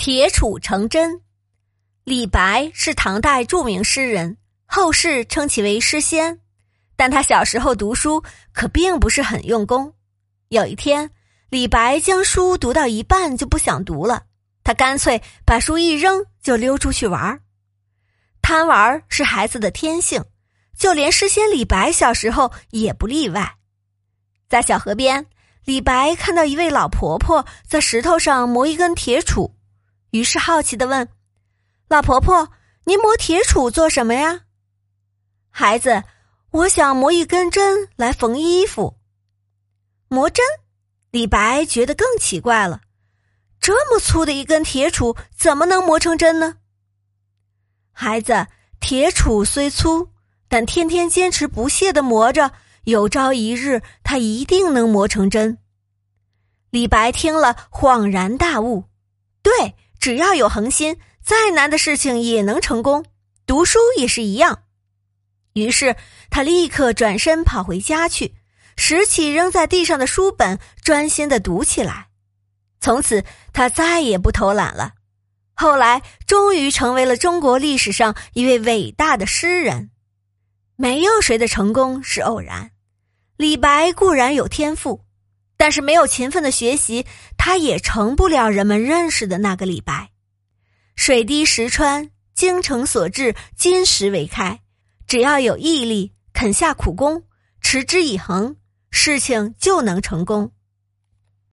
铁杵成针。李白是唐代著名诗人，后世称其为诗仙。但他小时候读书可并不是很用功。有一天，李白将书读到一半就不想读了，他干脆把书一扔，就溜出去玩儿贪玩是孩子的天性，就连诗仙李白小时候也不例外。在小河边，李白看到一位老婆婆在石头上磨一根铁杵。于是好奇的问：“老婆婆，您磨铁杵做什么呀？”孩子，我想磨一根针来缝衣服。磨针，李白觉得更奇怪了。这么粗的一根铁杵，怎么能磨成针呢？孩子，铁杵虽粗，但天天坚持不懈的磨着，有朝一日，它一定能磨成针。李白听了，恍然大悟：只要有恒心，再难的事情也能成功。读书也是一样。于是他立刻转身跑回家去，拾起扔在地上的书本，专心的读起来。从此他再也不偷懒了。后来终于成为了中国历史上一位伟大的诗人。没有谁的成功是偶然。李白固然有天赋。但是没有勤奋的学习，他也成不了人们认识的那个李白。水滴石穿，精诚所至，金石为开。只要有毅力，肯下苦功，持之以恒，事情就能成功。